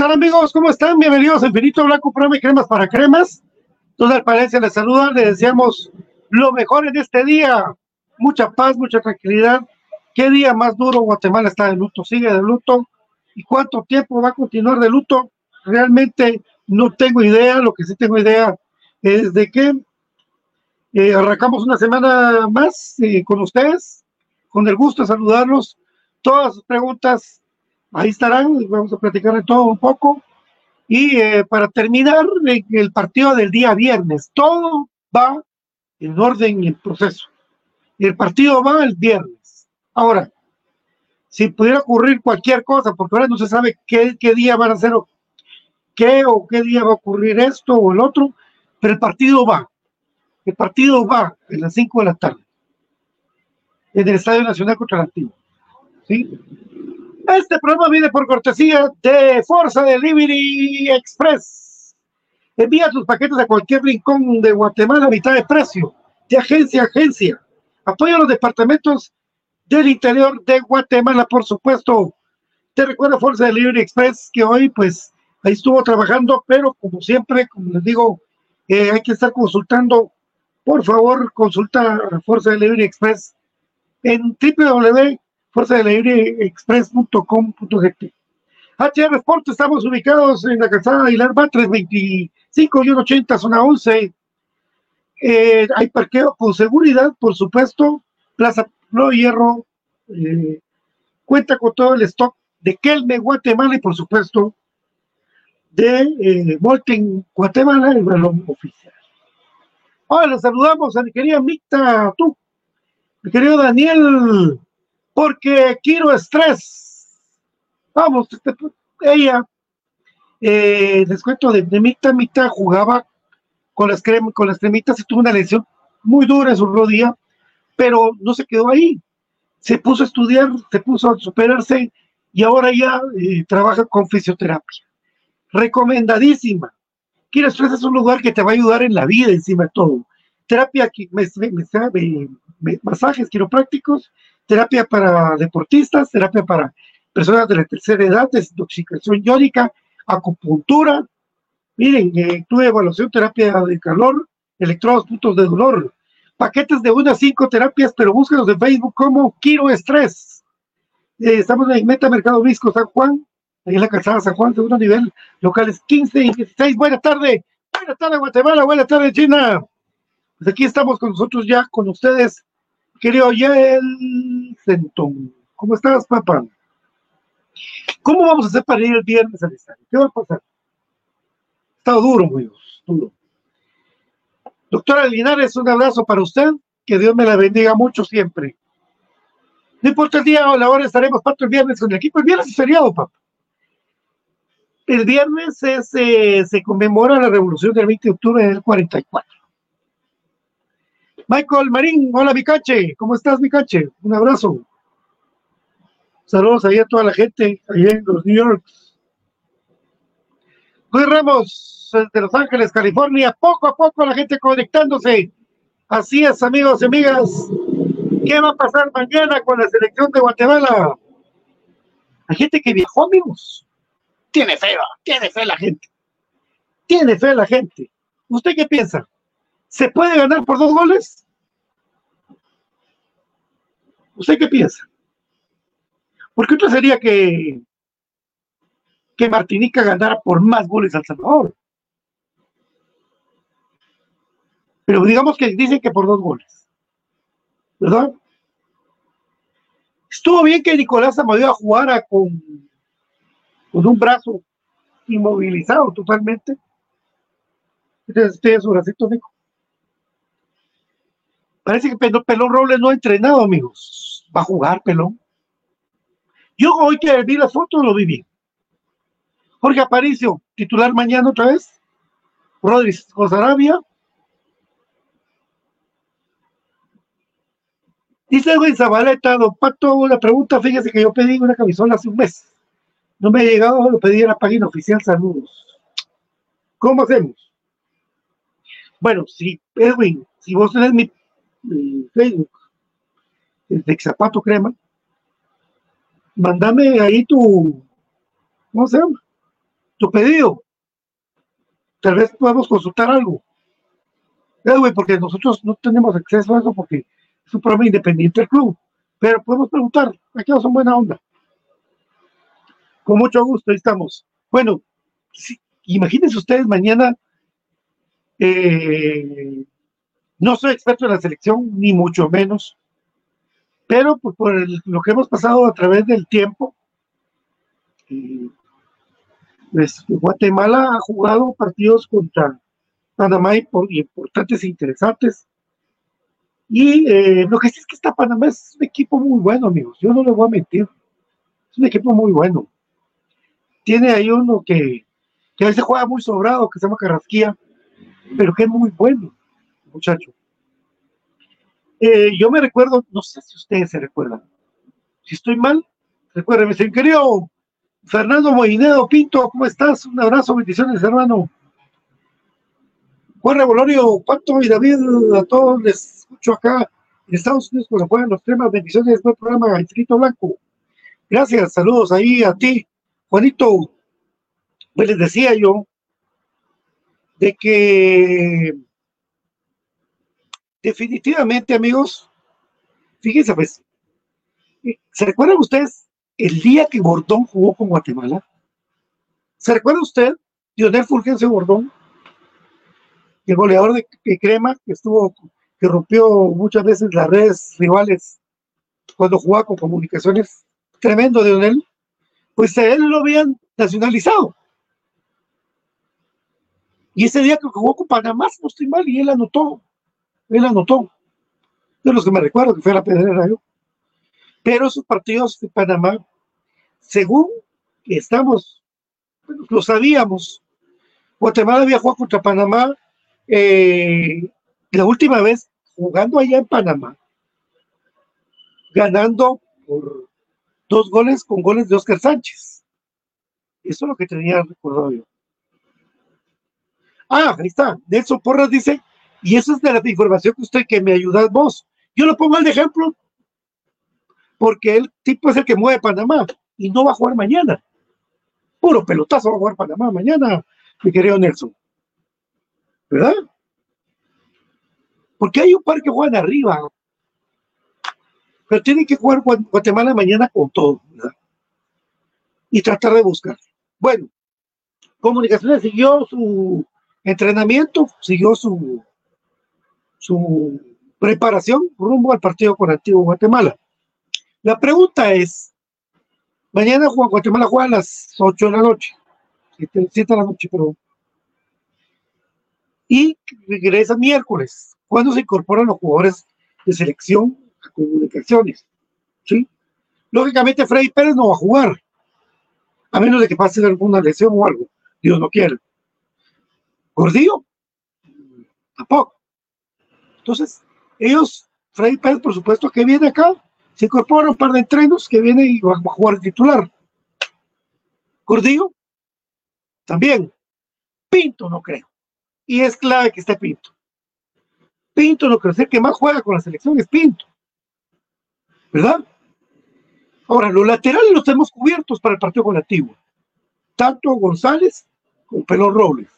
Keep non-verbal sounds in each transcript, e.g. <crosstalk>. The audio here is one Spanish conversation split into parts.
Tal amigos? ¿Cómo están? Bienvenidos a Infinito Blanco, programa de cremas para cremas. Entonces, Palencia les saluda, les deseamos lo mejor en este día. Mucha paz, mucha tranquilidad. ¿Qué día más duro Guatemala está de luto? Sigue de luto. ¿Y cuánto tiempo va a continuar de luto? Realmente no tengo idea. Lo que sí tengo idea es de que eh, arrancamos una semana más eh, con ustedes. Con el gusto de saludarlos. Todas sus preguntas ahí estarán, vamos a platicar de todo un poco. Y eh, para terminar, el partido del día viernes, todo va en orden y en proceso. El partido va el viernes. Ahora, si pudiera ocurrir cualquier cosa, porque ahora no se sabe qué, día van a hacer, qué o qué día va a ocurrir esto o el otro, pero el partido va. El partido va a las 5 de la tarde en el Estadio Nacional contra el Antiguo. ¿Sí? Este programa viene por cortesía de Forza Delivery Express. Envía tus paquetes a cualquier rincón de Guatemala a mitad de precio, de agencia a agencia. Apoya los departamentos del interior de Guatemala, por supuesto. Te recuerdo Forza Delivery Express que hoy, pues, ahí estuvo trabajando, pero como siempre, como les digo, eh, hay que estar consultando. Por favor, consulta a Forza Delivery Express en www fuerzadelibreexpress.com.gt. HR Sport, estamos ubicados en la calzada Aguilar Va, 325 y 180, zona 11. Eh, hay parqueo con seguridad, por supuesto. Plaza No Hierro eh, cuenta con todo el stock de Kelme, Guatemala y, por supuesto, de eh, Volten, Guatemala, el balón oficial. Ahora les saludamos a mi querida Micta, tú, mi querido Daniel porque quiero estrés. Vamos, ella, eh, les cuento, de, mitad a mitad jugaba con las, crem, con las cremitas y tuvo una lesión muy dura en su rodilla, pero no se quedó ahí. Se puso a estudiar, se puso a superarse y ahora ya eh, trabaja con fisioterapia. Recomendadísima. Quiero estrés es un lugar que te va a ayudar en la vida encima de todo. Terapia, masajes quiroprácticos, terapia para deportistas, terapia para personas de la tercera edad, desintoxicación iónica, acupuntura. Miren, eh, evaluación, terapia de calor, electrodos, puntos de dolor, paquetes de una a cinco terapias, pero búsquenos en Facebook como Quiro Estrés. Eh, estamos en Meta Mercado Visco San Juan, ahí en la calzada San Juan, segundo nivel, locales 15 y 16. Buenas tardes, buenas tardes Guatemala, buenas tardes China. Pues aquí estamos con nosotros ya, con ustedes, querido Yael Centón. ¿Cómo estás, papá? ¿Cómo vamos a hacer para ir el viernes al estadio? ¿Qué va a pasar? Está duro, muy duro. Doctora Linares, un abrazo para usted. Que Dios me la bendiga mucho siempre. No importa el día o la hora, estaremos para el viernes con el equipo. El viernes es feriado, papá. El viernes es, eh, se conmemora la revolución del 20 de octubre del 44. Michael Marín, hola Micache, ¿cómo estás Micache? Un abrazo. Saludos ahí a toda la gente, ahí en los New York. Luis Ramos, de Los Ángeles, California, poco a poco la gente conectándose. Así es, amigos y amigas. ¿Qué va a pasar mañana con la selección de Guatemala? Hay gente que viajó, amigos. Tiene fe, tiene fe la gente. Tiene fe la gente. ¿Usted qué piensa? ¿Se puede ganar por dos goles? ¿Usted qué piensa? Porque otra sería que, que Martinica ganara por más goles al Salvador. Pero digamos que dicen que por dos goles. ¿Verdad? Estuvo bien que Nicolás Amadeo jugara con, con un brazo inmovilizado totalmente. Este este es su bracito, Nico. Parece que Pelón, Robles no ha entrenado, amigos. Va a jugar Pelón. Yo hoy que vi las fotos lo vi bien. Jorge Aparicio, titular mañana otra vez. Rodríguez Cosarabia. Dice Edwin Zabaleta, don Pato, una pregunta, fíjese que yo pedí una camisola hace un mes. No me ha llegado, lo pedí en la página oficial, saludos. ¿Cómo hacemos? Bueno, si Edwin, si vos tenés mi, Facebook, el de Zapato Crema, mándame ahí tu, ¿cómo se llama? Tu pedido. Tal vez podamos consultar algo. Edwin, porque nosotros no tenemos acceso a eso porque es un programa independiente del club. Pero podemos preguntar, aquí son buena onda. Con mucho gusto, ahí estamos. Bueno, imagínense ustedes mañana, eh, no soy experto en la selección, ni mucho menos, pero pues, por lo que hemos pasado a través del tiempo, pues, Guatemala ha jugado partidos contra Panamá impor- importantes e interesantes. Y eh, lo que sí es que está Panamá es un equipo muy bueno, amigos. Yo no les voy a mentir. Es un equipo muy bueno. Tiene ahí uno que, que a veces juega muy sobrado, que se llama Carrasquía, pero que es muy bueno, muchacho. Eh, yo me recuerdo, no sé si ustedes se recuerdan. Si estoy mal, recuérdenme, mi querido Fernando Moinedo Pinto, ¿cómo estás? Un abrazo, bendiciones, hermano. Juan Revolorio, Pato y David, a todos les escucho acá en Estados Unidos cuando juegan los temas, bendiciones, buen programa, Escrito Blanco. Gracias, saludos ahí a ti, Juanito. Pues les decía yo de que definitivamente, amigos, fíjense pues, ¿se recuerdan ustedes el día que Bordón jugó con Guatemala? ¿Se recuerda usted, Dionel Fulgencio Bordón, el goleador de, Crema, que estuvo, que rompió muchas veces las redes rivales cuando jugaba con comunicaciones? Tremendo, Dionel. Pues a él lo habían nacionalizado. Y ese día que jugó con Panamá, no estoy mal, y él anotó. Él anotó. De los que me recuerdo que fue la pedrera yo. Pero esos partidos de Panamá, según estamos, lo sabíamos, Guatemala había jugado contra Panamá eh, la última vez jugando allá en Panamá, ganando por dos goles con goles de Oscar Sánchez. Eso es lo que tenía recordado yo. Ah, ahí está. Nelson Porras dice, y eso es de la información que usted que me ayudas vos. Yo lo pongo al ejemplo porque el tipo es el que mueve Panamá y no va a jugar mañana. Puro pelotazo va a jugar Panamá mañana, mi querido Nelson. ¿Verdad? Porque hay un par que juegan arriba. Pero tienen que jugar Gua- Guatemala mañana con todo. Y tratar de buscar. Bueno, Comunicaciones siguió su entrenamiento, siguió su, su preparación rumbo al partido con Antiguo Guatemala. La pregunta es, mañana Gua- Guatemala juega a las 8 de la noche, 7, de la noche, pero y regresa miércoles, cuando se incorporan los jugadores de selección a comunicaciones. Lógicamente Freddy Pérez no va a jugar, a menos de que pase alguna lesión o algo, Dios no quiere. Gordillo, tampoco. Entonces, ellos, Freddy Pérez, por supuesto, que viene acá, se incorpora un par de entrenos que viene y va a jugar titular. Gordillo, también. Pinto, no creo. Y es clave que esté Pinto. Pinto no creo. El que más juega con la selección es Pinto. ¿Verdad? Ahora, los laterales los tenemos cubiertos para el partido con la. Tanto González como Pelón Robles.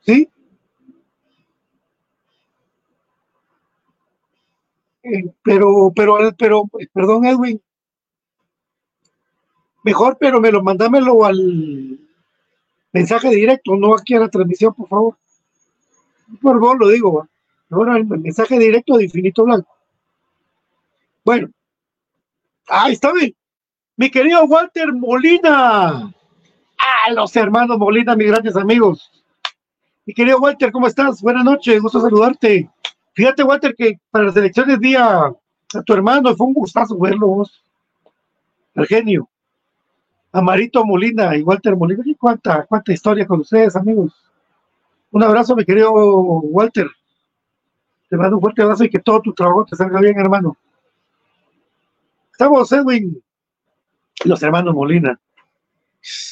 ¿Sí? Eh, pero, pero, pero, perdón, Edwin. Mejor, pero me lo mandámelo al mensaje directo, no aquí a la transmisión, por favor. Por favor, lo digo, ahora el mensaje directo de Infinito Blanco. Bueno, ahí está bien. Mi querido Walter Molina. Ah, los hermanos Molina, mis grandes amigos. Mi querido Walter, ¿cómo estás? Buenas noches, gusto saludarte. Fíjate, Walter, que para las elecciones vi a, tu hermano, fue un gustazo verlo vos. El genio. A Marito Molina y Walter Molina. ¿Y cuánta, cuánta historia con ustedes, amigos? Un abrazo, mi querido Walter. Te mando un fuerte abrazo y que todo tu trabajo te salga bien, hermano. Estamos, Edwin, los hermanos Molina.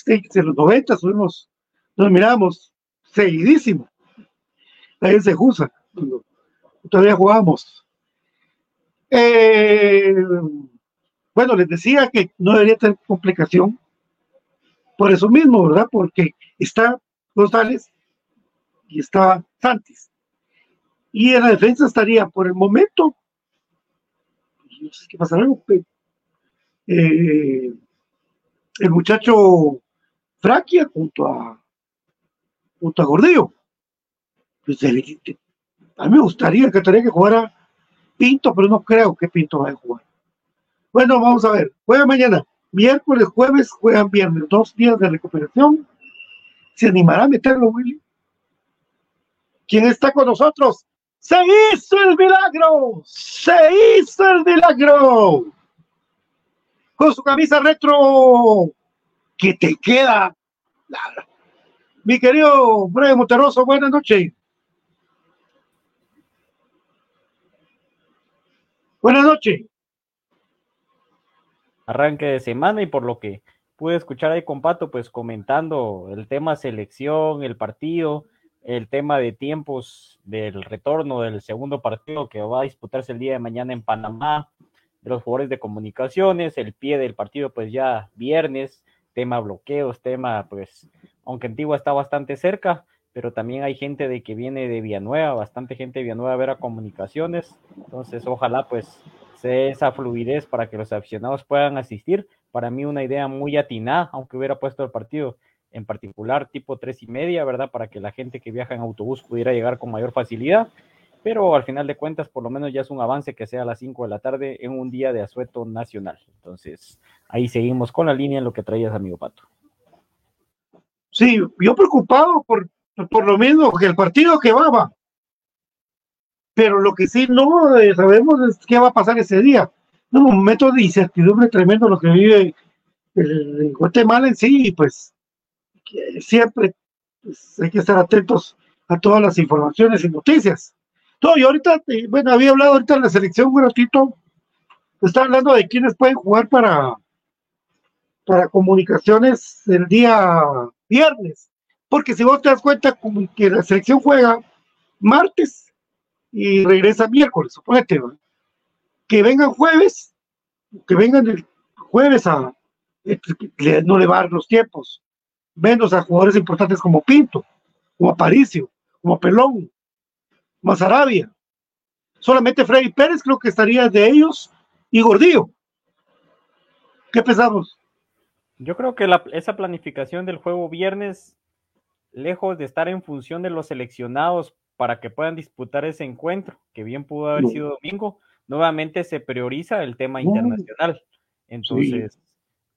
En los 90 subimos, nos miramos seguidísimo. Ahí se Jusa, cuando todavía jugábamos. Eh, bueno, les decía que no debería tener complicación. Por eso mismo, ¿verdad? Porque está González y está Santis. Y en la defensa estaría por el momento, no sé qué pasará, eh, el muchacho Fraquia junto a, junto a Gordillo. Pues el- a mí me gustaría que que jugara Pinto, pero no creo que Pinto vaya a jugar. Bueno, vamos a ver. Juega mañana. Miércoles, jueves, juegan viernes. Dos días de recuperación. ¿Se animará a meterlo, Willy? ¿Quién está con nosotros? ¡Se hizo el milagro! ¡Se hizo el milagro! Con su camisa retro que te queda. Mi querido Brian Monterroso, buenas noches. Buenas noches. arranque de semana y por lo que pude escuchar ahí con Pato, pues comentando el tema selección, el partido, el tema de tiempos del retorno del segundo partido que va a disputarse el día de mañana en Panamá, de los jugadores de comunicaciones, el pie del partido pues ya viernes, tema bloqueos, tema pues, aunque Antigua está bastante cerca, pero también hay gente de que viene de Villanueva, bastante gente de Villanueva a ver a comunicaciones, entonces ojalá pues se dé esa fluidez para que los aficionados puedan asistir. Para mí una idea muy atinada, aunque hubiera puesto el partido en particular tipo tres y media, ¿verdad? Para que la gente que viaja en autobús pudiera llegar con mayor facilidad. Pero al final de cuentas, por lo menos ya es un avance que sea a las 5 de la tarde en un día de asueto nacional. Entonces, ahí seguimos con la línea en lo que traías, amigo Pato. Sí, yo preocupado por, por lo mismo que el partido que va, va. Pero lo que sí no eh, sabemos es qué va a pasar ese día. Un momento de incertidumbre tremendo lo que vive el, Guatemala en sí, pues siempre pues, hay que estar atentos a todas las informaciones y noticias. No, y ahorita, eh, bueno, había hablado ahorita en la selección un ratito, está hablando de quiénes pueden jugar para, para comunicaciones el día viernes. Porque si vos te das cuenta como que la selección juega martes y regresa miércoles, suponete, ¿va? que vengan jueves, que vengan el jueves a no le va los tiempos, menos a jugadores importantes como Pinto, como Aparicio, como Pelón, como Sarabia. Solamente Freddy Pérez creo que estaría de ellos y Gordillo. ¿Qué pensamos? Yo creo que la- esa planificación del juego viernes, lejos de estar en función de los seleccionados para que puedan disputar ese encuentro, que bien pudo haber No. sido domingo, nuevamente se prioriza el tema internacional. Entonces,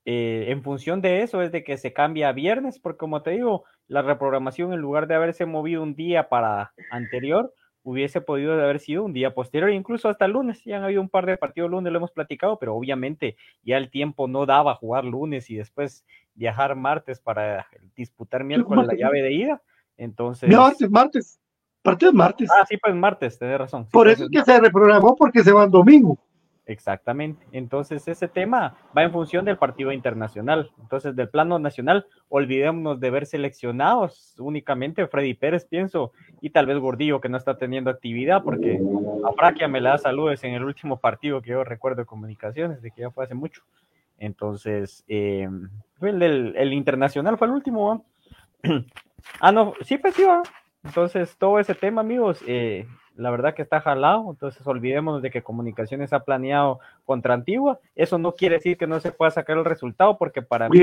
eh, en función de eso es de que se cambia a viernes, porque como te digo, la reprogramación en lugar de haberse movido un día para anterior, hubiese podido haber sido un día posterior, incluso hasta el lunes. Ya han habido un par de partidos lunes, lo hemos platicado, pero obviamente ya el tiempo no daba jugar lunes y después viajar martes para disputar miércoles la llave de ida. Entonces, Martes, martes. Partido es martes. ah, sí, pues martes, tenés razón. Sí, Por pues eso es es que se reprogramó porque se va el domingo. Exactamente. Entonces ese tema va en función del partido internacional. Entonces del plano nacional, olvidémonos de ver seleccionados únicamente Freddy Pérez, pienso, y tal vez Gordillo que no está teniendo actividad porque a Fraquia me la da saludes en el último partido que yo recuerdo de comunicaciones, de que ya fue hace mucho. Entonces, eh, el, el internacional fue el último. <clears throat> ah, no, sí, pues. Entonces, todo ese tema, amigos, eh, la verdad que está jalado. Entonces, olvidémonos de que Comunicaciones ha planeado contra Antigua. Eso no quiere decir que no se pueda sacar el resultado, porque para mí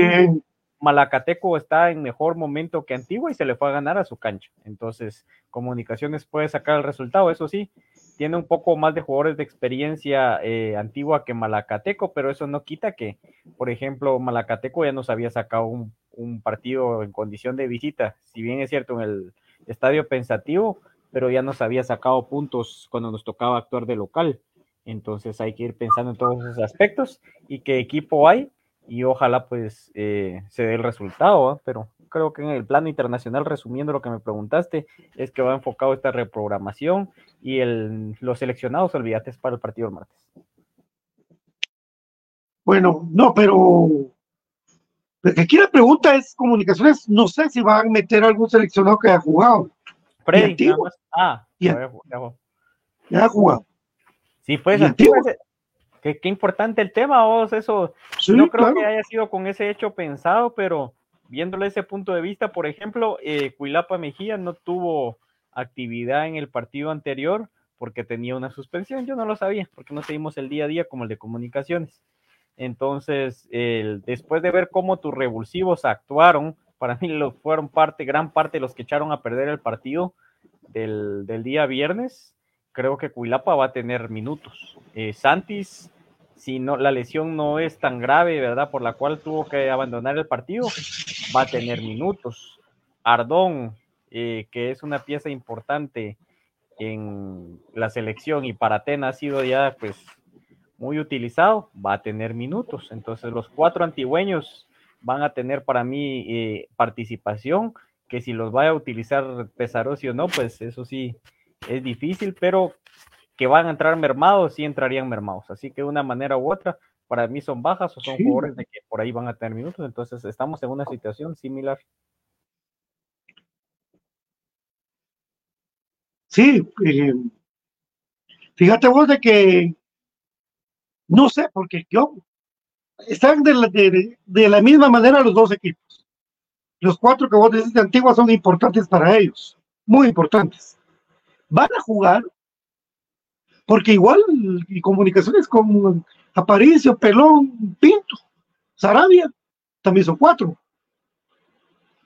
Malacateco está en mejor momento que Antigua y se le fue a ganar a su cancha. Entonces, Comunicaciones puede sacar el resultado, eso sí, tiene un poco más de jugadores de experiencia eh, Antigua que Malacateco, pero eso no quita que, por ejemplo, Malacateco ya nos había sacado un, un partido en condición de visita, si bien es cierto en el estadio pensativo, pero ya nos había sacado puntos cuando nos tocaba actuar de local. Entonces hay que ir pensando en todos esos aspectos y qué equipo hay y ojalá pues eh, se dé el resultado, pero creo que en el plano internacional, resumiendo lo que me preguntaste, es que va enfocado esta reprogramación y el, los seleccionados, olvídate, es para el partido del martes. bueno, no, pero aquí la pregunta es comunicaciones, no sé si van a meter algún seleccionado que haya jugado. Freddy, nada más. Ah, Y veo, ya jugado. sí, pues, y qué, qué importante el tema, vos, eso, Sí, no creo claro. que haya sido con ese hecho pensado, pero viéndole ese punto de vista, por ejemplo, eh, Cuilapa Mejía no tuvo actividad en el partido anterior porque tenía una suspensión. Yo no lo sabía porque no seguimos el día a día como el de comunicaciones. Entonces, el- después de ver cómo tus revulsivos actuaron, para mí lo fueron parte, gran parte de los que echaron a perder el partido del, día viernes. Creo que Cuilapa va a tener minutos. Eh, Santis, si no, la lesión no es tan grave, ¿verdad? Por la cual tuvo que abandonar el partido, va a tener minutos. Ardón, eh, que es una pieza importante en la selección y para Atena ha sido ya pues muy utilizado, va a tener minutos. Entonces los cuatro antigüeños van a tener para mí eh, participación, que si los vaya a utilizar Pesarosi o no, pues eso sí es difícil, pero que van a entrar mermados, sí entrarían mermados. Así que de una manera u otra, para mí son bajas o son Sí. jugadores de que por ahí van a tener minutos. Entonces estamos en una situación similar. Sí, eh, fíjate vos de que no sé, porque yo están de la, de, de la misma manera los dos equipos. Los cuatro que vos decís de Antigua son importantes para ellos, muy importantes. Van a jugar, porque igual y comunicaciones con Aparicio, Pelón, Pinto, Sarabia, también son cuatro.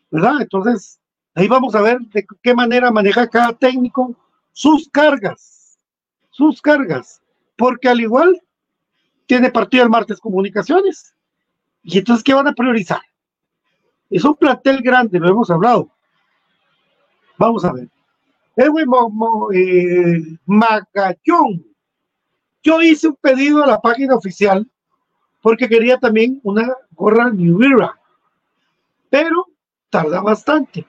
¿Verdad? Entonces, ahí vamos a ver de qué manera maneja cada técnico sus cargas, sus cargas, porque al igual tiene partido el martes comunicaciones. Y entonces, ¿qué van a priorizar? Es un plantel grande, lo hemos hablado. Vamos a ver. Edwin eh, Magallón. Yo hice un pedido a la página oficial porque quería también una gorra New Era, pero tarda bastante.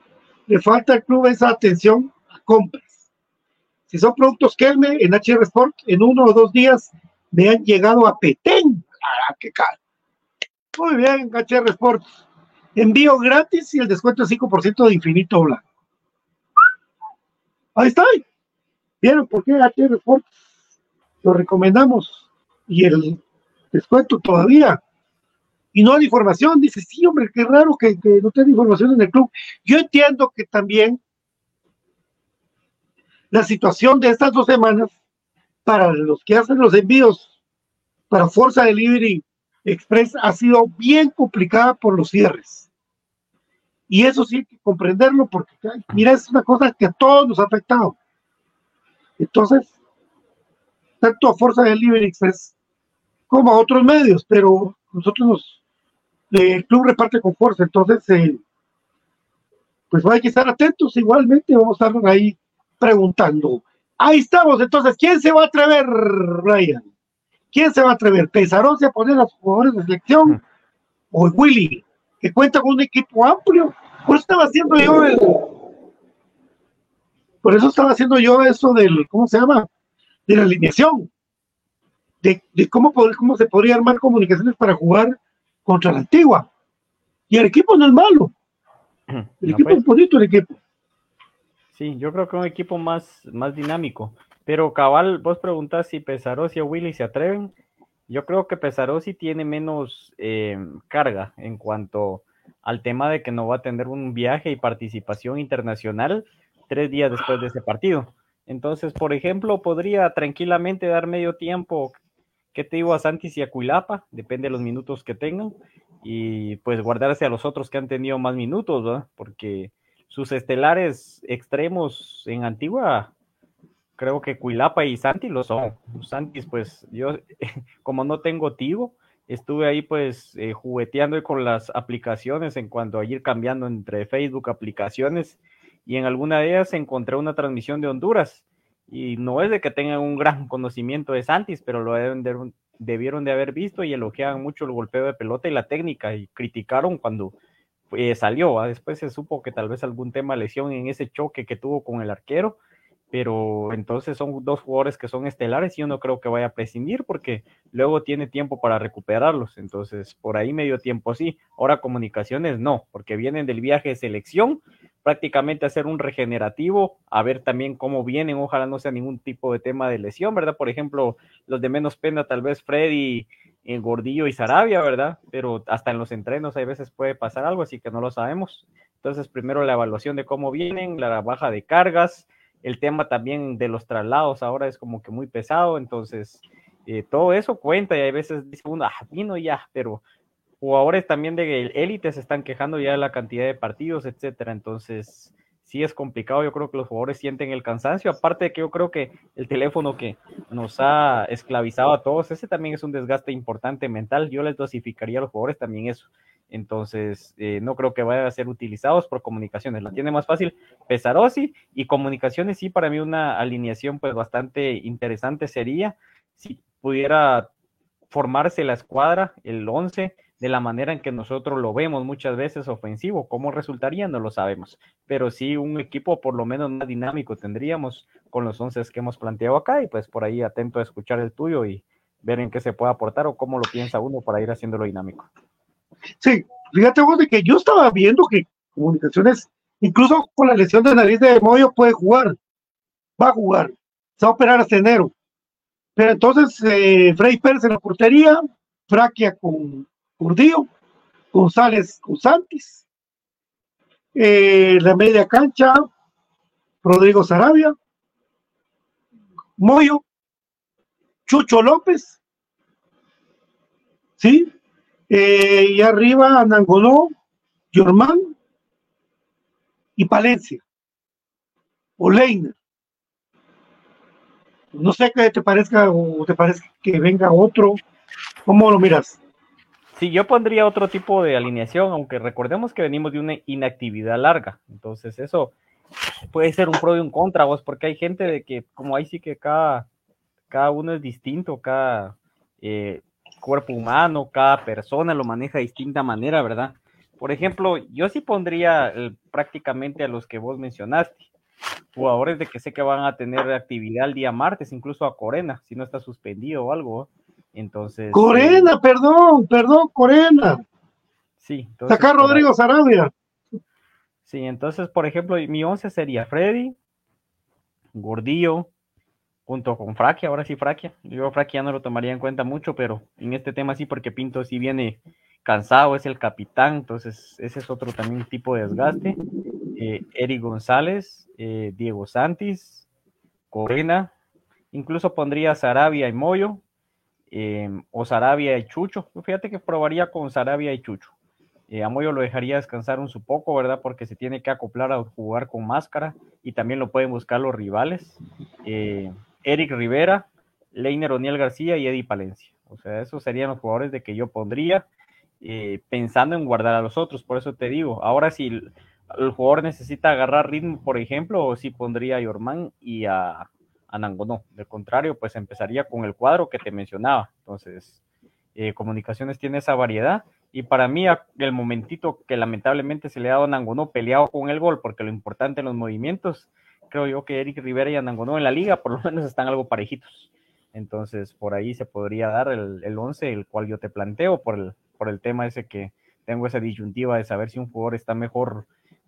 Le falta al club esa atención a compras. Si son productos Kelme en HR Sport, en uno o dos días me han llegado a Petén. ¡Ah, qué caro! Muy bien, HR Sport. Envío gratis y el descuento es 5% de infinito blanco. Ahí está. ¿Vieron por qué HR Sport lo recomendamos? Y el descuento todavía. Y no hay información. Dice, sí, hombre, qué raro que, que no tenga información en el club. Yo entiendo que también la situación de estas dos semanas para los que hacen los envíos para Forza Delivery Express ha sido bien complicada por los cierres. Y eso sí hay que comprenderlo porque, mira, es una cosa que a todos nos ha afectado. Entonces, tanto a Forza Delivery Express como a otros medios, pero nosotros nos, el club reparte con fuerza, entonces, eh, pues hay que estar atentos igualmente, vamos a estar ahí preguntando. Ahí estamos, entonces, ¿quién se va a atrever, Ryan? ¿Quién se va a atrever? ¿Pesarosi a poner a los jugadores de selección? ¿O Willy, que cuenta con un equipo amplio? Por eso estaba haciendo yo el... Por eso estaba haciendo yo eso del, ¿cómo se llama? De la alineación. De, de cómo, poder- cómo se podría armar comunicaciones para jugar contra la antigua. Y el equipo no es malo. El No, equipo pues. es bonito, el equipo. Sí, yo creo que un equipo más, más dinámico. Pero cabal, vos preguntás si Pesaros y Willy se atreven. Yo creo que Pesarosi tiene menos eh, carga en cuanto al tema de que no va a tener un viaje y participación internacional tres días después de ese partido. Entonces, por ejemplo, podría tranquilamente dar medio tiempo, ¿qué te digo? A Santis y a Cuilapa, depende de los minutos que tengan, y pues guardarse a los otros que han tenido más minutos, ¿verdad? Porque sus estelares extremos en Antigua, creo que Cuilapa y Santi lo son. Santis, pues yo, <laughs> como no tengo Tigo, estuve ahí pues eh, jugueteando con las aplicaciones en cuanto a ir cambiando entre Facebook aplicaciones y en alguna de ellas encontré una transmisión de Honduras y no es de que tengan un gran <laughs> conocimiento de Santis, pero lo debieron de haber visto y elogiaban mucho el golpeo de pelota y la técnica y criticaron cuando eh, salió. Después se supo que tal vez algún tema lesión en ese choque que tuvo con el arquero, pero entonces son dos jugadores que son estelares y yo no creo que vaya a prescindir porque luego tiene tiempo para recuperarlos. Entonces, por ahí medio tiempo sí. Ahora comunicaciones no, porque vienen del viaje de selección, prácticamente hacer un regenerativo, a ver también cómo vienen, ojalá no sea ningún tipo de tema de lesión, ¿verdad? Por ejemplo, los de menos pena, tal vez Freddy, eh, Gordillo y Sarabia, ¿verdad? Pero hasta en los entrenos hay veces puede pasar algo, así que no lo sabemos. Entonces, primero la evaluación de cómo vienen, la baja de cargas, el tema también de los traslados ahora es como que muy pesado, entonces eh, todo eso cuenta y hay veces dice uno, ah, vino ya, pero jugadores también de élite se están quejando ya de la cantidad de partidos, etcétera, entonces sí es complicado, yo creo que los jugadores sienten el cansancio, aparte de que yo creo que el teléfono que nos ha esclavizado a todos, ese también es un desgaste importante mental, yo les dosificaría a los jugadores también eso, entonces eh, no creo que vayan a ser utilizados por comunicaciones, la tiene más fácil Pesarosi y comunicaciones sí para mí una alineación pues bastante interesante sería si pudiera formarse la escuadra, el 11, de la manera en que nosotros lo vemos muchas veces ofensivo. ¿Cómo resultaría? No lo sabemos. Pero sí un equipo por lo menos más dinámico tendríamos con los 11 que hemos planteado acá y pues por ahí atento a escuchar el tuyo y ver en qué se puede aportar o cómo lo piensa uno para ir haciéndolo dinámico. Sí, fíjate de que yo estaba viendo que Comunicaciones, incluso con la lesión de nariz de Moyo, puede jugar. Va a jugar. Se va a operar hasta enero. Pero entonces, eh, Frey Pérez en la portería, Fraquia con Gordillo, González con Santis, eh, la media cancha, Rodrigo Sarabia, Moyo, Chucho López, ¿sí? Eh, y arriba Anangonó, Yormán y Palencia, o Leiner. No sé qué te parezca o te parece que venga otro. ¿Cómo lo miras? Sí, yo pondría otro tipo de alineación, aunque recordemos que venimos de una inactividad larga. Entonces, eso puede ser un pro y un contra, vos, porque hay gente de que, como ahí sí que cada, cada uno es distinto, cada eh, cuerpo humano, cada persona lo maneja de distinta manera, ¿verdad? Por ejemplo, yo sí pondría eh, prácticamente a los que vos mencionaste, jugadores de que sé que van a tener actividad el día martes, incluso a Corena, si no está suspendido o algo. Entonces. Corena, eh, perdón, perdón, Corena. Sí. entonces, Saca a por ahí- Rodrigo Sarabia. Sí, entonces, por ejemplo, mi 11 sería Freddy, Gordillo, junto con Fraquia, ahora sí Fraquia. Yo Fraquia no lo tomaría en cuenta mucho, pero en este tema sí, porque Pinto sí viene cansado, es el capitán, entonces ese es otro también tipo de desgaste. Eh, Eric González, eh, Diego Santis, Corena, incluso pondría Sarabia y Moyo, eh, o Sarabia y Chucho. Fíjate que probaría con Sarabia y Chucho. Eh, a Moyo lo dejaría descansar un su poco, ¿verdad? Porque se tiene que acoplar a jugar con máscara y también lo pueden buscar los rivales. Eh, Eric Rivera, Leiner Oniel García y Eddie Palencia. O sea, esos serían los jugadores de que yo pondría eh, pensando en guardar a los otros. Por eso te digo, ahora si el, el jugador necesita agarrar ritmo, por ejemplo, o si pondría a Yorman y a, a Nangonó. De contrario, pues empezaría con el cuadro que te mencionaba. Entonces, eh, Comunicaciones tiene esa variedad. Y para mí, el momentito que lamentablemente se le ha dado a Nangonó peleado con el gol, porque lo importante en los movimientos, creo yo que Eric Rivera y Anangonó en la liga por lo menos están algo parejitos. Entonces, por ahí se podría dar el, el 11, el cual yo te planteo, por el, por el tema ese que tengo esa disyuntiva de saber si un jugador está mejor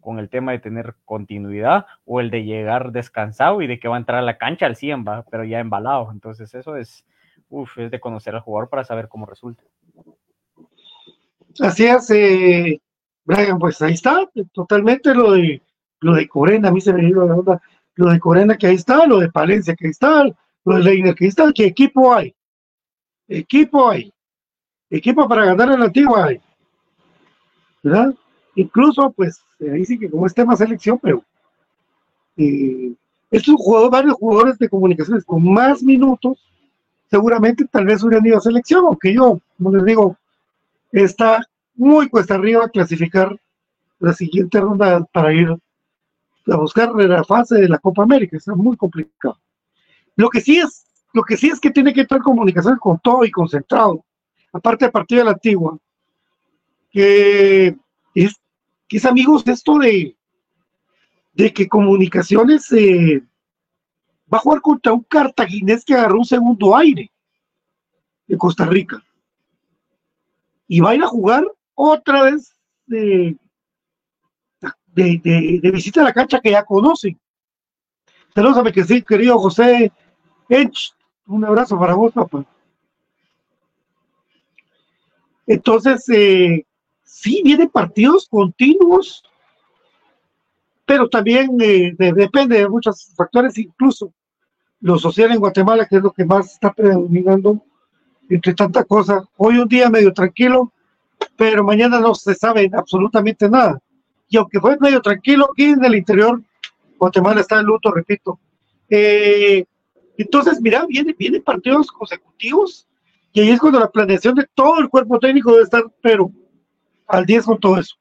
con el tema de tener continuidad o el de llegar descansado y de que va a entrar a la cancha al 100, ¿va? pero ya embalado. Entonces, eso es uf, es de conocer al jugador para saber cómo resulta. Así es, eh, Brian, pues ahí está, totalmente lo de lo de Corena, a mí se me dio la onda, lo de Corena que ahí está, lo de Palencia que está, lo de Leiner que ahí está, ¿qué equipo hay? Equipo hay, equipo para ganar en la antigua hay, ¿verdad? Incluso, pues, ahí sí que como es tema selección, pero eh, estos jugadores, varios jugadores de comunicaciones con más minutos, seguramente tal vez hubieran ido a selección, aunque yo, como les digo, está muy cuesta arriba clasificar la siguiente ronda para ir a buscar la fase de la Copa América, está muy complicado. Lo que sí es, lo que sí es que tiene que estar comunicación con todo y concentrado, aparte del partido de la antigua, que es, que es amigos esto de, de que comunicaciones eh, va a jugar contra un cartaginés que agarró un segundo aire de Costa Rica y va a ir a jugar otra vez de, de, de- visita a la cancha que ya conocen. Saludos a mi querido José Ench. Un abrazo para vos, papá. Entonces, eh, sí, vienen partidos continuos, pero también eh, de- depende de muchos factores, incluso lo social en Guatemala, que es lo que más está predominando entre tanta cosa. Hoy un día medio tranquilo, pero mañana no se sabe absolutamente nada. Y aunque fue medio tranquilo, aquí en el interior, Guatemala está en luto, repito. Eh, entonces, mira, viene, vienen partidos consecutivos y ahí es cuando la planeación de todo el cuerpo técnico debe estar, pero al 10 con todo eso.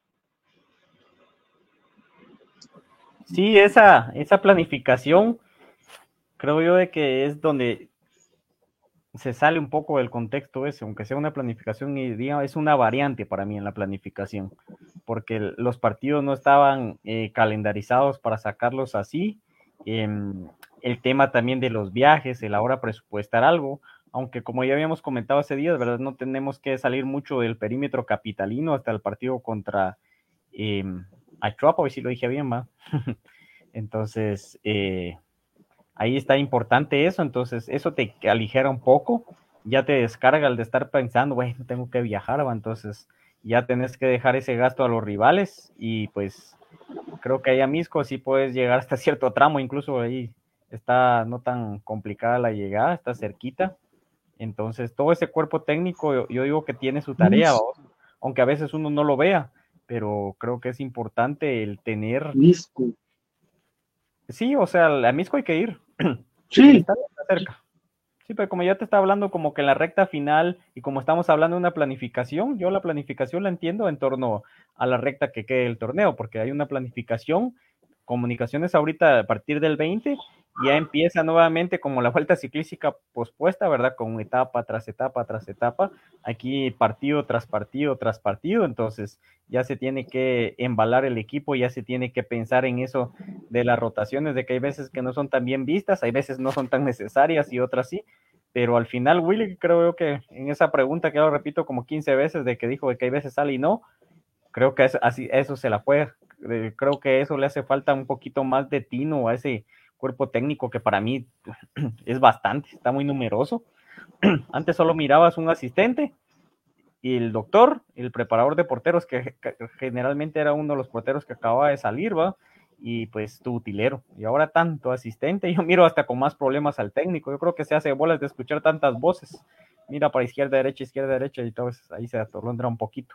Sí, esa, esa planificación, creo yo de que es donde se sale un poco del contexto ese, aunque sea una planificación y es una variante para mí en la planificación, porque los partidos no estaban eh, calendarizados para sacarlos así. em, el tema también de los viajes, el ahora presupuestar algo, aunque como ya habíamos comentado hace días, ¿verdad? No tenemos que salir mucho del perímetro capitalino hasta el partido contra em, Achuapa, hoy sí lo dije bien, va. <laughs> Entonces, eh, ahí está importante eso, entonces eso te aligera un poco, ya te descarga el de estar pensando, bueno, tengo que viajar, va, entonces ya tenés que dejar ese gasto a los rivales y pues creo que ahí a Misco sí puedes llegar hasta <laughs> cierto tramo, incluso ahí está no tan complicada la llegada, está cerquita. Entonces, todo ese cuerpo técnico, yo, yo digo que tiene su tarea, aunque a veces uno no lo vea, pero creo que es importante el tener Misco. Sí, o sea, a Misco hay que ir. <clears throat> Sí, Está, cerca. Sí, pero como ya te está hablando como que en la recta final y como estamos hablando de una planificación, yo la planificación la entiendo en torno a la recta que quede el torneo, porque hay una planificación, comunicaciones ahorita a partir del 20, ya empieza nuevamente como la vuelta ciclística pospuesta, ¿verdad? Con etapa tras etapa tras etapa, aquí partido tras partido tras partido, entonces ya se tiene que embalar el equipo, ya se tiene que pensar en eso de las rotaciones, de que hay veces que no son tan bien vistas, hay veces no son tan necesarias y otras sí, pero al final Willy creo que en esa pregunta que lo repito como 15 veces de que dijo de que hay veces sale y no, creo que es, así, eso se la fue, eh, creo que eso le hace falta un poquito más de tino a ese cuerpo técnico que para mí <clears throat> es bastante, está muy numeroso. <clears throat> Antes solo mirabas un asistente y el doctor, el preparador de porteros, que, generalmente era uno de los porteros que acababa de salir, ¿va? Y pues tu utilero. Y ahora tanto asistente, <laughs> yo miro hasta con más problemas al técnico. Yo creo que se hace bolas de escuchar tantas voces. Mira para izquierda, derecha, izquierda, derecha, y todo ahí se atolondra un poquito.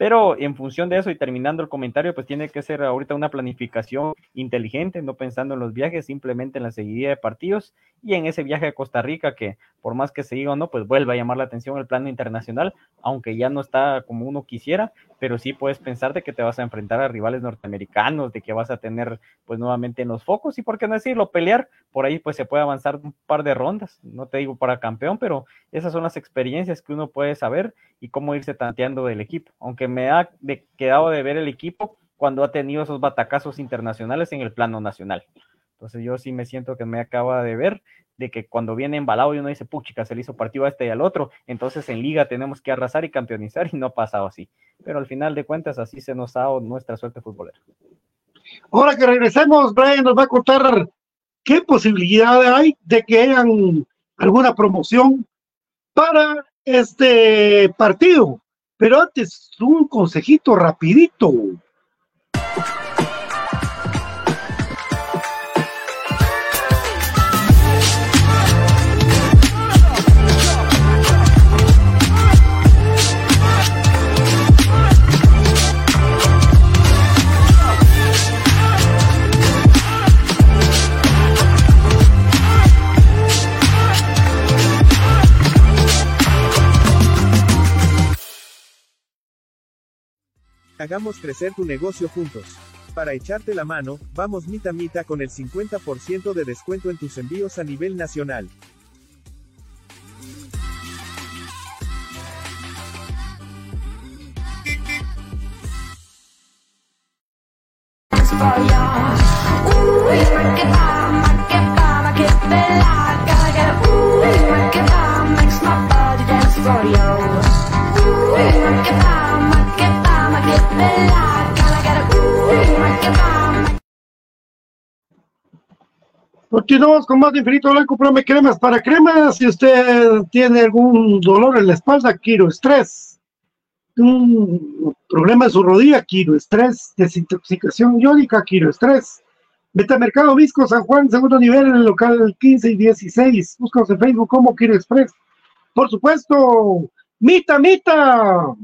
Pero en función de eso y terminando el comentario, pues tiene que ser ahorita una planificación inteligente, no pensando en los viajes, simplemente en la seguidilla de partidos y en ese viaje a Costa Rica que por más que se diga o no, pues vuelve a llamar la atención el plano internacional, aunque ya no está como uno quisiera, pero sí puedes pensar de que te vas a enfrentar a rivales norteamericanos, de que vas a tener pues nuevamente en los focos y por qué no decirlo, pelear, por ahí pues se puede avanzar un par de rondas, no te digo para campeón, pero esas son las experiencias que uno puede saber y cómo irse tanteando del equipo, aunque me ha quedado de ver el equipo cuando ha tenido esos batacazos internacionales en el plano nacional. Entonces yo sí me siento que me acaba de ver de que cuando viene embalado y uno dice, puchica, se le hizo partido a este y al otro, entonces en liga tenemos que arrasar y campeonizar y no ha pasado así. Pero al final de cuentas así se nos ha dado nuestra suerte futbolera. Ahora que regresemos, Brian nos va a contar qué posibilidad hay de que hayan alguna promoción para este partido. Pero antes, un consejito rapidito. Hagamos crecer tu negocio juntos. Para echarte la mano, vamos mita mita con el 50% de descuento en tus envíos a nivel nacional. Con más de Infinito Blanco, Prome Cremas para cremas. Si usted tiene algún dolor en la espalda, Quiro Estrés. Un problema en su rodilla, Quiro Estrés. Desintoxicación iónica, Quiro Estrés. Metamercado Visco San Juan, segundo nivel en el local 15 y 16. Búscanos en Facebook como Quiro Express. Por supuesto, Mita, Mita.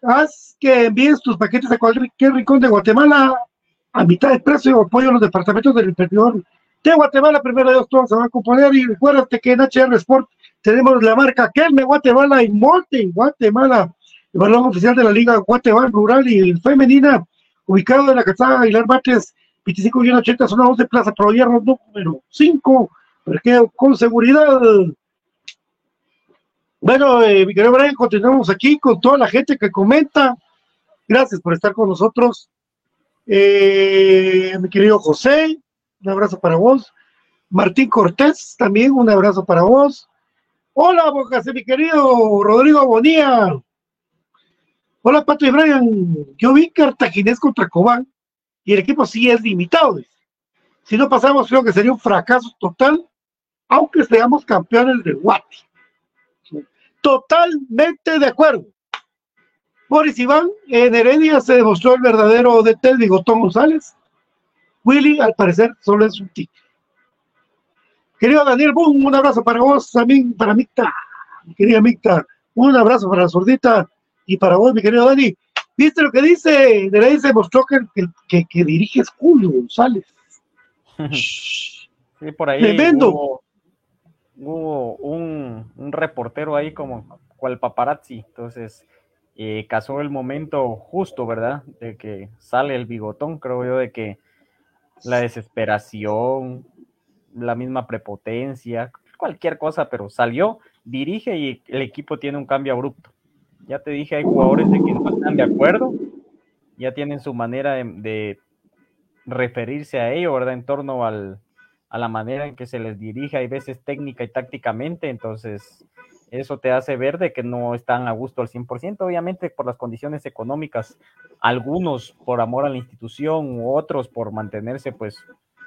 Haz que envíes tus paquetes a cualquier rincón de Guatemala a mitad de precio. Apoyo a los departamentos del interior de Guatemala. Primero de todo se va a componer. Y recuérdate que en HR Sport tenemos la marca Kelme Guatemala y Monte en Guatemala. El balón oficial de la Liga Guatemala Rural y Femenina, ubicado en la calzada Aguilar Bates, 25 y 80, zona 11, Plaza Prohierro, número 5. Parqueo con seguridad. Bueno, eh, mi querido Brian, continuamos aquí con toda la gente que comenta. Gracias por estar con nosotros. Eh, mi querido José, un abrazo para vos. Martín Cortés, también un abrazo para vos. Hola, Bocas, mi querido Rodrigo Bonía. Hola, Pato y Brian. Yo vi Cartaginés contra Cobán y el equipo sí es limitado. Si no pasamos, creo que sería un fracaso total, aunque seamos campeones de Guati. Totalmente de acuerdo. Boris Iván, en Heredia se demostró el verdadero DT Bigotón González. Willy, al parecer, solo es un tic. Querido Daniel Boom, un abrazo para vos, también para Micta, mi querida Micta. Un abrazo para la sordita y para vos, mi querido Dani. ¿Viste lo que dice? De ahí se demostró que, que, dirige es Julio González. Sí, por ahí Tremendo. hubo, hubo un, un reportero ahí como cual paparazzi, entonces eh, cazó el momento justo, ¿verdad? De que sale el bigotón, creo yo, de que la desesperación, la misma prepotencia, cualquier cosa, pero salió, dirige y el equipo tiene un cambio abrupto. Ya te dije, hay jugadores de que no están de acuerdo, ya tienen su manera de, referirse a ello, ¿verdad? En torno al, a la manera en que se les dirige, hay veces técnica y tácticamente, entonces eso te hace ver de que no están a gusto al 100%, obviamente por las condiciones económicas, algunos por amor a la institución u otros por mantenerse pues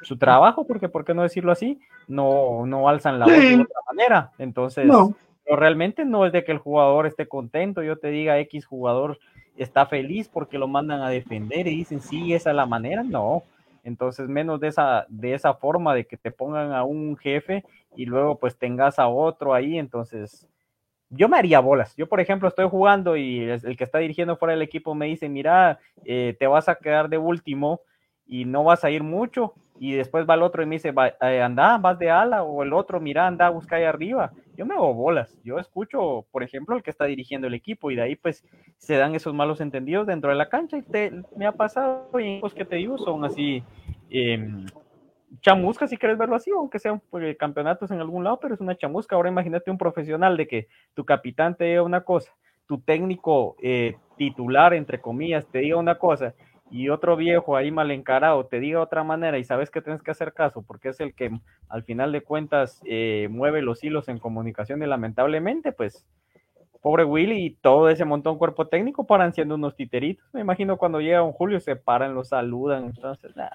su trabajo, porque por qué no decirlo así, no, no alzan la voz Sí. de otra manera, entonces No. pero realmente no es de que el jugador esté contento, yo te diga X jugador está feliz porque lo mandan a defender y dicen, sí, esa es la manera, no. Entonces, menos de esa, de esa forma de que te pongan a un jefe y luego pues tengas a otro ahí, entonces yo me haría bolas. Yo, por ejemplo, estoy jugando y el que está dirigiendo fuera del equipo me dice, mira, eh, te vas a quedar de último y no vas a ir mucho. Y después va el otro y me dice, "Va- eh, anda, vas de ala, o el otro, mira, anda, busca ahí arriba. Yo me hago bolas. Yo escucho, por ejemplo, el que está dirigiendo el equipo y de ahí pues se dan esos malos entendidos dentro de la cancha y te, me ha pasado y los que te digo son así em, chamusca si quieres verlo así, aunque sean pues, campeonatos en algún lado, pero es una chamusca. Ahora imagínate un profesional de que tu capitán te diga una cosa, tu técnico eh, titular, entre comillas, te diga una cosa y otro viejo ahí mal encarado te diga otra manera y sabes que tienes que hacer caso porque es el que al final de cuentas eh, mueve los hilos en comunicación y lamentablemente pues pobre Willy y todo ese montón cuerpo técnico paran siendo unos titeritos. Me imagino cuando llega un Julio se paran, los saludan, entonces, nah,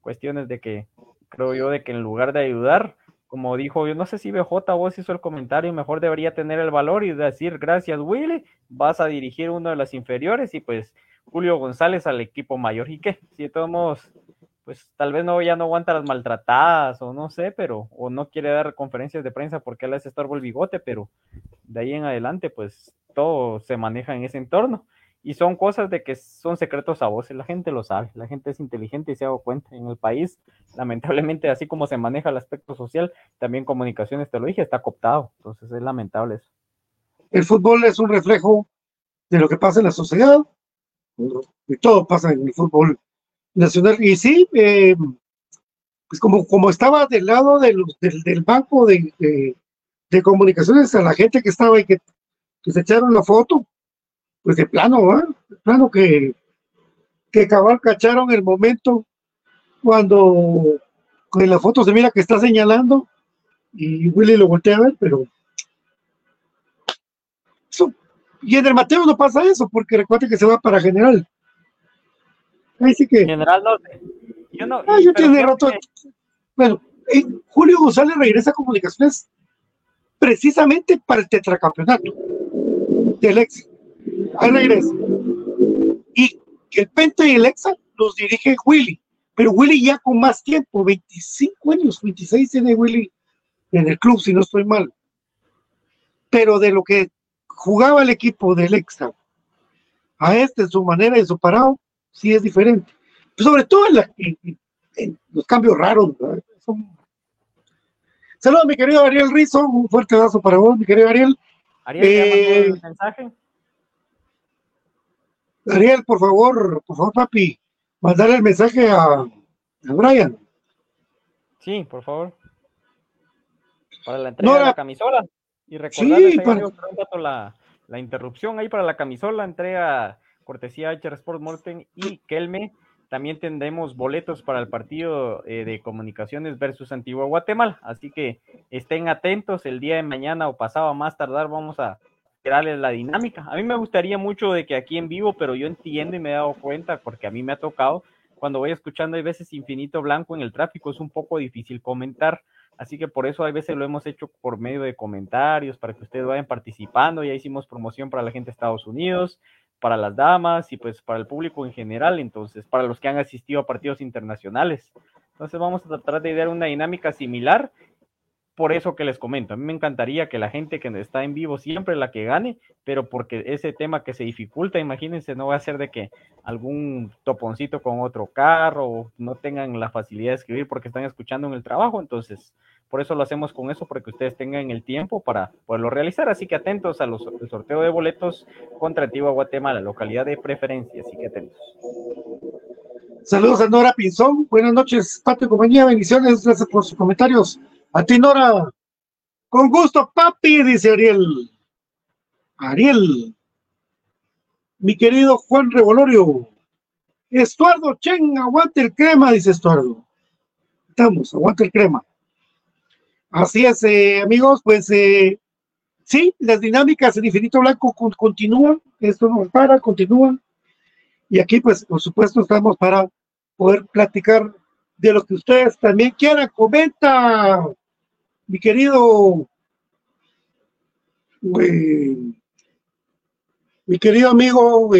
cuestiones de que creo yo de que en lugar de ayudar, como dijo, yo no sé si BJ vos hizo el comentario, mejor debería tener el valor y decir, gracias Willy, vas a dirigir uno de las inferiores y pues Julio González al equipo mayor. ¿Y qué? Si de todos modos, pues tal vez no ya no aguanta las maltratadas o no sé, pero o no quiere dar conferencias de prensa porque él hace estorbo el bigote, pero de ahí en adelante pues todo se maneja en ese entorno. Y son cosas de que son secretos a voces, la gente lo sabe, la gente es inteligente y se ha dado cuenta. En el país, lamentablemente, así como se maneja el aspecto social, también comunicaciones, te lo dije, está cooptado. Entonces es lamentable eso. El fútbol es un reflejo de lo que pasa en la sociedad, y todo pasa en el fútbol nacional. Y sí, eh, pues como, como estaba del lado de del, del banco de, de- comunicaciones a la gente que estaba y que, que se echaron la foto, pues de plano, ¿va? De plano que, que cabal cacharon el momento cuando en la foto se mira que está señalando y Willy lo voltea a ver, pero eso- y en el Mateo no pasa eso, porque recuerda que se va para general. Ahí sí que. General no. Yo no, Ah, yo tiene rato. que- Bueno, eh, Julio González regresa a comunicaciones precisamente para el tetracampeonato del ex. Ahí regresa. Y el Penta y el Exa los dirige Willy, pero Willy ya con más tiempo, 25 años, 26 tiene Willy en el club, si no estoy mal. Pero de lo que jugaba el equipo del Exa a este, en su manera y su parado, sí es diferente. Sobre todo en, la- en- en- en los cambios raros. Son- Saludos, mi querido Ariel Rizo. Un fuerte abrazo para vos, mi querido Ariel. Ariel, ¿ya mandó Eh, el mensaje? Ariel, por favor, por favor, papi, mandar el mensaje a, a Brian. Sí, por favor. Para la entrega No, de la- camisola. Y recordarles Sí, para- un rato la, la interrupción ahí para la camisola, entrega cortesía HR Sport Morten y Kelme. También tendremos boletos para el partido eh, de comunicaciones versus Antigua Guatemala. Así que estén atentos el día de mañana o pasado a más tardar. Vamos a darles la dinámica. A mí me gustaría mucho de que aquí en vivo, pero yo entiendo y me he dado cuenta porque a mí me ha tocado cuando voy escuchando hay veces infinito blanco en el tráfico, es un poco difícil comentar. Así que por eso hay veces lo hemos hecho por medio de comentarios, para que ustedes vayan participando. Ya hicimos promoción para la gente de Estados Unidos, para las damas y pues para el público en general, entonces, para los que han asistido a partidos internacionales. Entonces vamos a tratar de dar una dinámica similar. Por eso que les comento, a mí me encantaría que la gente que está en vivo siempre la que gane, pero porque ese tema que se dificulta, imagínense, no va a ser de que algún toponcito con otro carro no tengan la facilidad de escribir porque están escuchando en el trabajo, entonces por eso lo hacemos con eso, para que ustedes tengan el tiempo para poderlo realizar. Así que atentos a los, el sorteo de boletos contra Antigua Guatemala, localidad de preferencia. Así que atentos. Saludos a Nora Pinzón. Buenas noches, Pato y compañía. Bendiciones. Gracias por sus comentarios. A ti, Nora. Con gusto, papi, dice Ariel. Ariel. Mi querido Juan Revolorio. Estuardo Chen, aguante el crema, dice Estuardo. Estamos, aguante el crema. Así es, eh, amigos, pues eh, sí, las dinámicas en Infinito Blanco con- continúan, esto no para, continúan. Y aquí, pues, por supuesto, estamos para poder platicar de lo que ustedes también quieran. Comenta, mi querido, mi querido amigo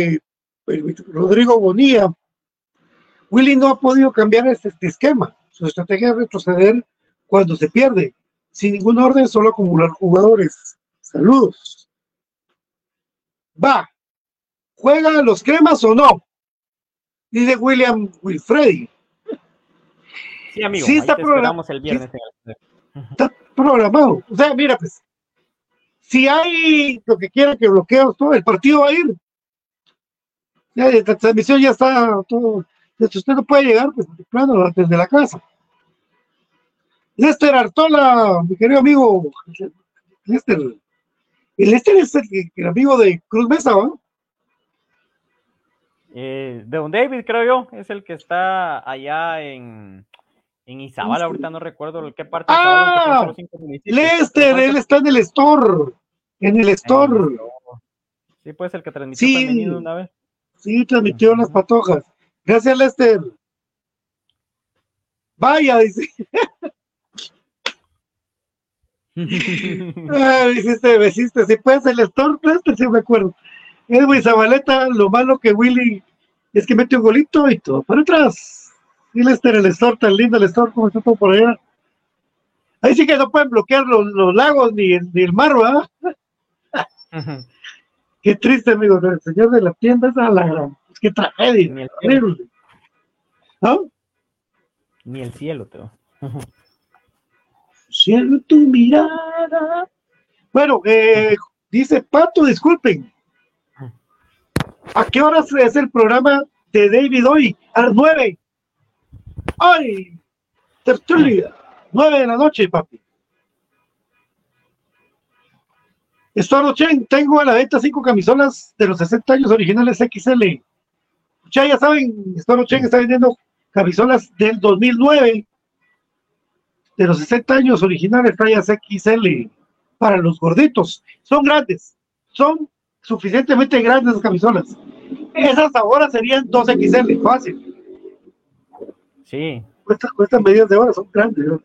Rodrigo Bonilla. Willy no ha podido cambiar este, este esquema. Su estrategia es retroceder cuando se pierde, sin ningún orden, solo acumular jugadores. Saludos. Va. ¿Juegan los cremas o no? Dice William Wilfredi. Sí, amigo, Sí ahí está te programa- esperamos el viernes. Está programado. O sea, mira, pues, si hay lo que quiera que bloqueos, todo el partido va a ir. Ya, la transmisión ya está todo. Si usted no puede llegar, pues, plano, desde la casa. Lester Artola, mi querido amigo. Lester. El Lester es el, el amigo de Cruz Mesa, ¿no? Eh, de Don David, creo yo, es el que está allá en, en Izabal. Ahorita no recuerdo qué parte. Ah. Lester, él está en el store. En el store. Sí, puede ser el que transmitió Sí. una vez. Sí, transmitió las patojas. Gracias, Lester. Vaya, dice. Me hiciste, me hiciste. Si puedes el store, este sí me acuerdo. Edwin Zabaleta, lo malo que Willy es que mete un golito y todo para atrás. Y Lester, el store, tan lindo el store, como está todo por allá. Ahí sí que no pueden bloquear los, los lagos ni, el- ni el mar, ¿verdad? Qué triste, amigo. El señor de la tienda es a la gran. Es que tragedia. Ni el cielo. ¿No? ni el cielo te va. Cielo tu mirada. Bueno, eh, dice Pato, disculpen. ¿A qué horas es el programa de David hoy? A las nueve. ¡Ay! Tertulia. Nueve de la noche, papi. Estuardo Chen, tengo a la venta cinco camisolas de los 60 años originales XL. Ya, ya saben, Estuardo Chen está vendiendo camisolas del 2009 de los 60 años originales tallas XL para los gorditos. Son grandes, son suficientemente grandes las camisolas. Esas ahora serían 2XL, fácil. Sí, Cuestan, cuestan medidas de ahora, son grandes. ¿no?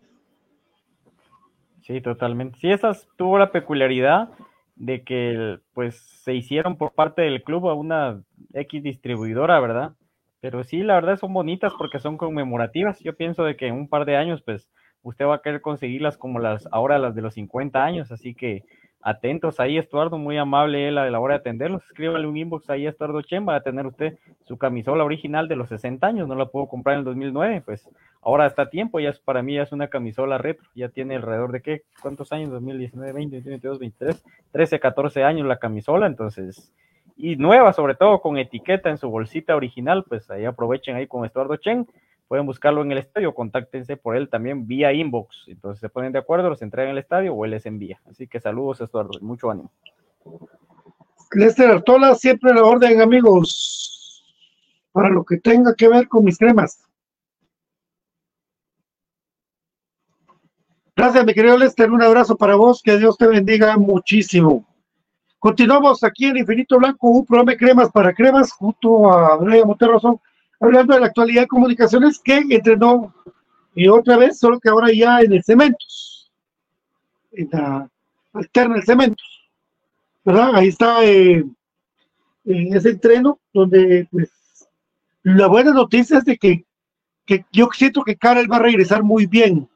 Sí, totalmente. Sí, esas tuvo la peculiaridad de que pues se hicieron por parte del club a una X distribuidora, ¿verdad? Pero sí, la verdad son bonitas porque son conmemorativas. Yo pienso de que en un par de años pues usted va a querer conseguirlas como las ahora las de los 50 años, así que atentos ahí, Estuardo, muy amable él a la hora de atenderlos. Escríbale un inbox ahí a Estuardo Chen, va a tener usted su camisola original de los 60 años, no la pudo comprar en el 2009, pues ahora está a tiempo, ya es, para mí ya es una camisola retro, ya tiene alrededor de qué, ¿cuántos años? 2019, 20, 21, 22, 23, 13, 14 años la camisola, entonces, y nueva sobre todo, con etiqueta en su bolsita original, pues ahí aprovechen ahí con Estuardo Chen, pueden buscarlo en el estadio, contáctense por él también vía inbox, entonces se ponen de acuerdo, los entregan en el estadio o él les envía, así que saludos Estuardo, mucho ánimo. Lester Artola, siempre la orden, amigos, para lo que tenga que ver con mis cremas. Gracias, mi querido Lester. Un abrazo para vos. Que Dios te bendiga muchísimo. Continuamos aquí en Infinito Blanco, un programa de cremas para cremas, junto a Andrea Montero Razón, hablando de la actualidad de comunicaciones que entrenó y otra vez, solo que ahora ya en el Cementos, en la alterna el Cementos, ¿verdad? Ahí está eh, en ese entreno donde, pues, la buena noticia es de que, que yo siento que Karel va a regresar muy bien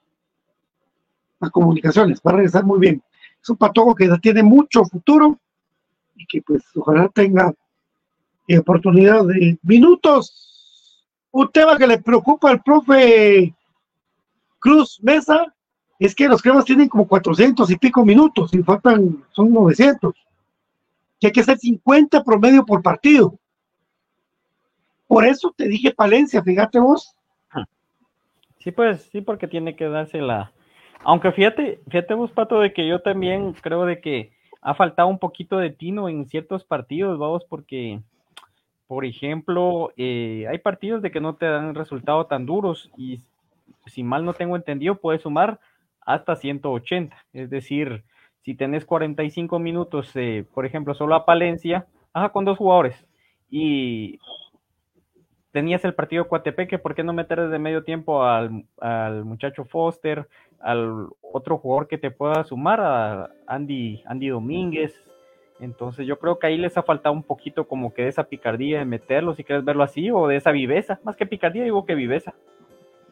a comunicaciones, va a regresar muy bien. Es un patojo que tiene mucho futuro y que pues ojalá tenga eh, oportunidad de minutos. Un tema que le preocupa al profe Cruz Mesa es que los cremas tienen como 400 y pico minutos y faltan, son 900. Que hay que hacer 50 promedio por partido. Por eso te dije Palencia, fíjate vos. Sí, pues sí, porque tiene que darse la. Aunque fíjate, fíjate vos, Pato, de que yo también creo de que ha faltado un poquito de tino en ciertos partidos, vamos, porque, por ejemplo, eh, hay partidos de que no te dan resultado tan duros y si mal no tengo entendido, puedes sumar hasta 180. Es decir, si tenés 45 minutos, eh, por ejemplo, solo a Palencia, ajá, con dos jugadores y tenías el partido Coatepeque, ¿por qué no meter desde medio tiempo al, al muchacho Foster, al otro jugador que te pueda sumar, a Andy, Andy Domínguez? Entonces yo creo que ahí les ha faltado un poquito como que de esa picardía de meterlo, si quieres verlo así, o de esa viveza, más que picardía digo que viveza,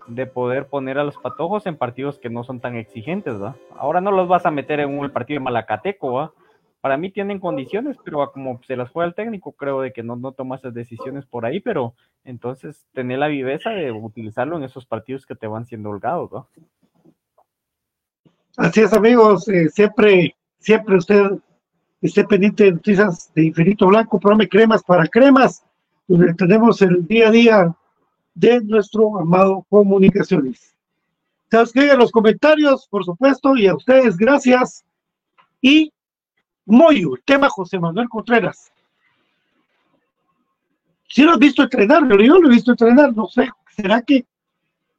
de poder poner a los patojos en partidos que no son tan exigentes, ¿va? Ahora no los vas a meter en un partido de Malacateco, ¿va? Para mí tienen condiciones, pero como se las juega el técnico, creo de que no, no toma esas decisiones por ahí, pero entonces tener la viveza de utilizarlo en esos partidos que te van siendo holgados, ¿no? Así es, amigos. eh, siempre, siempre usted esté pendiente de noticias de Infinito Blanco, programa cremas para cremas, donde tenemos el día a día de nuestro amado Comunicaciones. Se escriben en los comentarios, por supuesto, y a ustedes, gracias. Y Moyo, el tema José Manuel Contreras. Si lo has visto entrenar, pero yo lo he visto entrenar, no sé, ¿será que,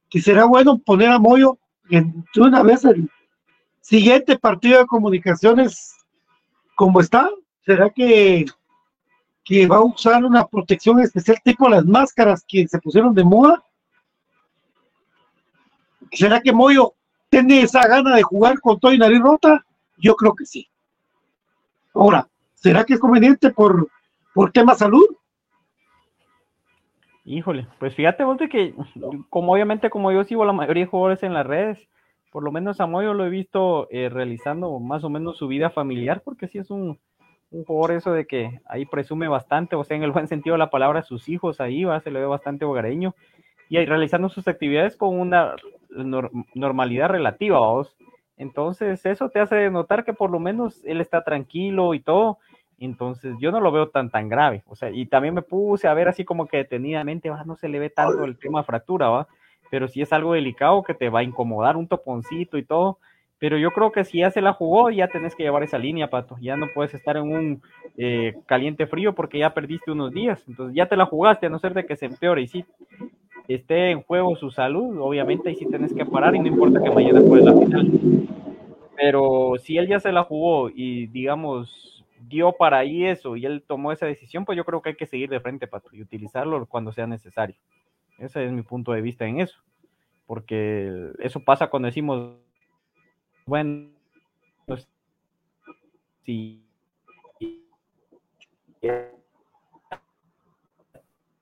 que será bueno poner a Moyo en, una vez el siguiente partido de comunicaciones como está? ¿Será que, que va a usar una protección especial tipo las máscaras que se pusieron de moda? ¿Será que Moyo ¿Tiene esa gana de jugar con todo y nariz rota? Yo creo que sí. Ahora, ¿será que es conveniente por, por tema salud? Híjole, pues fíjate vos que, como obviamente como yo sigo la mayoría de jugadores en las redes, por lo menos a Moyo lo he visto eh, realizando más o menos su vida familiar, porque sí es un, un jugador eso de que ahí presume bastante, o sea, en el buen sentido de la palabra, sus hijos ahí va, se le ve bastante hogareño, y ahí realizando sus actividades con una nor- normalidad relativa, vos. Entonces, eso te hace notar que por lo menos él está tranquilo y todo. Entonces, yo no lo veo tan tan grave. O sea, y también me puse a ver así como que detenidamente, va, no se le ve tanto el tema fractura, va. Pero si es algo delicado que te va a incomodar un toponcito y todo. Pero yo creo que si ya se la jugó, ya tenés que llevar esa línea, Pato. Ya no puedes estar en un eh, caliente frío porque ya perdiste unos días. Entonces ya te la jugaste, a no ser de que se empeore. Y si esté en juego su salud, obviamente ahí sí tenés que parar y no importa que mañana juegues la final. Pero si él ya se la jugó y digamos dio para ahí eso y él tomó esa decisión, pues yo creo que hay que seguir de frente, Pato, y utilizarlo cuando sea necesario. Ese es mi punto de vista en eso. Porque eso pasa cuando decimos, bueno, pues, si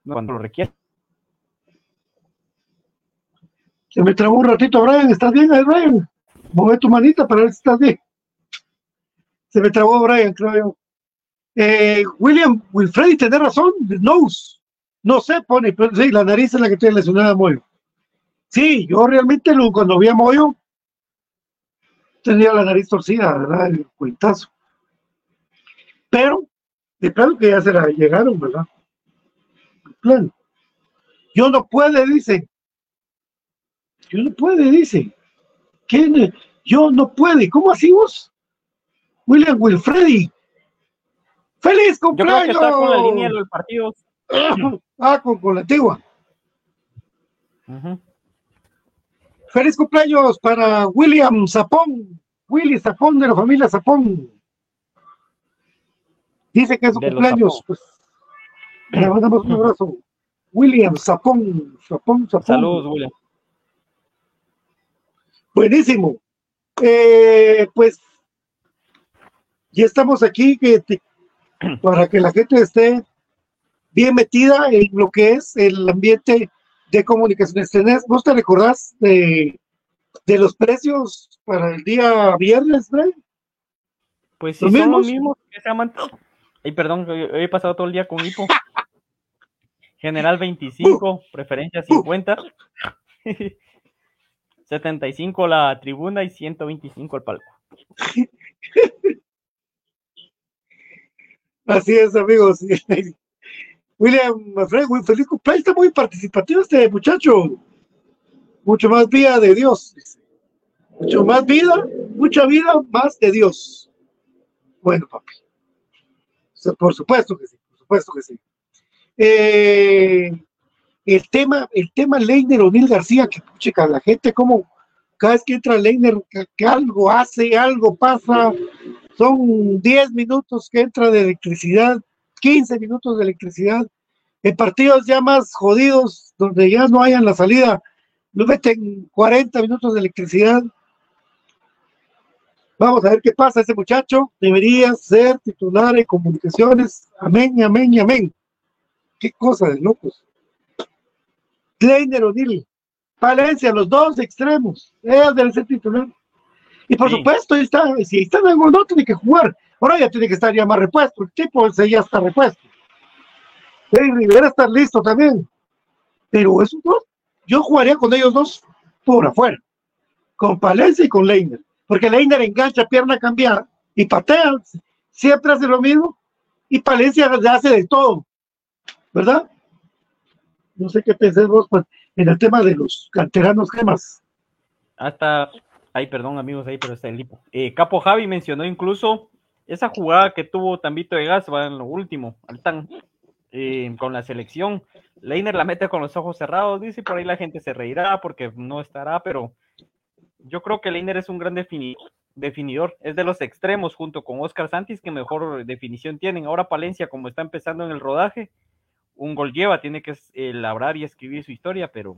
cuando lo requiere. Se me trabó un ratito, Brian. ¿Estás bien ahí, Brian? Mueve tu manita para ver si estás bien. Se me trabó Brian, creo yo. Eh, William Wilfredi, tenés razón, nose. No sé, pone, pero sí, la nariz es la que tiene lesionada a Moyo. Sí, yo realmente lo- cuando vi a Moyo tenía la nariz torcida, ¿verdad? El cuentazo. Pero, de plano que ya se la llegaron, ¿verdad? De plano. Yo no puede, dice. Yo no puede, dice. ¿Quién? Yo no puede. ¿Cómo así vos? William Wilfredi. ¡Feliz Yo creo que cumpleaños! está con la línea de los partidos. <coughs> ah, con, con la antigua. Feliz cumpleaños para William Zapón. Willy Zapón de la familia Zapón. Dice que es su De cumpleaños. Pues, le mandamos un abrazo. William Zapón. Zapón, Zapón. Saludos, William. Buenísimo. Eh, pues ya estamos aquí que te- para que la gente esté bien metida en lo que es el ambiente de comunicaciones. ¿Tenés, ¿Vos te recordás de, de los precios para el día viernes, Brian? Pues sí, ¿Los son los mismos? que se llaman. Ay, perdón, hoy hoy he pasado todo el día con hipo. <laughs> General 25, preferencia 50. 75 <laughs> la tribuna y 125 el palco. <laughs> Así es, amigos. William muy feliz cumpleaños. Está muy participativo este muchacho. Mucho más vida de Dios. Mucho más vida, mucha vida más de Dios. Bueno, papi. Por supuesto que sí, por supuesto que sí. Eh, el tema, el tema Leiner O'Neill García, que chica, la gente como cada vez que entra Leiner, que, que algo hace, algo pasa, son 10 minutos que entra de electricidad, 15 minutos de electricidad, en partidos ya más jodidos, donde ya no hayan la salida, lo meten 40 minutos de electricidad. Vamos a ver qué pasa. Ese muchacho debería ser titular en comunicaciones. Amén, amén, amén. Qué cosa de locos. Kleiner O'Neill, Valencia, los dos extremos. Él debe ser titular. Y por Sí. supuesto, ahí está, si está en no tiene que jugar. Ahora ya tiene que estar ya más repuesto. El tipo ese ya está repuesto. Sí, Rivera está listo también. Pero esos dos, yo jugaría con ellos dos por afuera. Con Palencia y con Leiner. Porque Leiner engancha pierna cambiada y patea. Siempre hace lo mismo. Y Palencia le hace de todo. ¿Verdad? No sé qué pensás vos pues, en el tema de los canteranos gemas. Hasta, ay, perdón amigos, ahí, pero está el lipo. Eh, Capo Javi mencionó incluso esa jugada que tuvo Tambito de Gas, va en lo último, al tan, eh, con la selección. Leiner la mete con los ojos cerrados, dice, por ahí la gente se reirá porque no estará, pero yo creo que Leiner es un gran defini- definidor, es de los extremos junto con Oscar Santis que mejor definición tienen. Ahora Palencia, como está empezando en el rodaje, un gol lleva, tiene que eh, labrar y escribir su historia, pero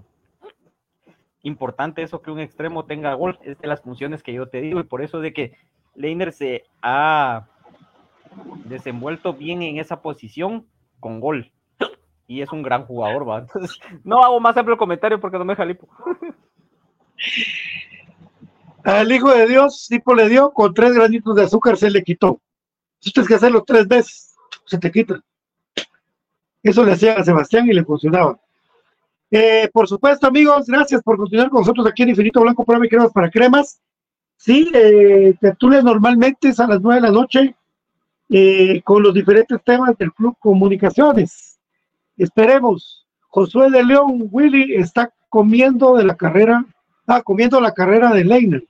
importante eso que un extremo tenga gol, es de las funciones que yo te digo, y por eso de que Leiner se ha desenvuelto bien en esa posición con gol. Y es un gran jugador, va. Entonces, no hago más amplio comentario porque no me jalipo. Al Hijo de Dios, tipo le dio, con tres granitos de azúcar se le quitó. Si tienes que hacerlo tres veces, se te quita. Eso le hacía a Sebastián y le funcionaba. Eh, por supuesto, amigos, gracias por continuar con nosotros aquí en Infinito Blanco, prueba y cremas para cremas. Sí, eh, tertulias normalmente es a las nueve de la noche eh, con los diferentes temas del Club Comunicaciones. Esperemos. Josué de León, Willy, está comiendo de la carrera, ah, comiendo la carrera de Leiner.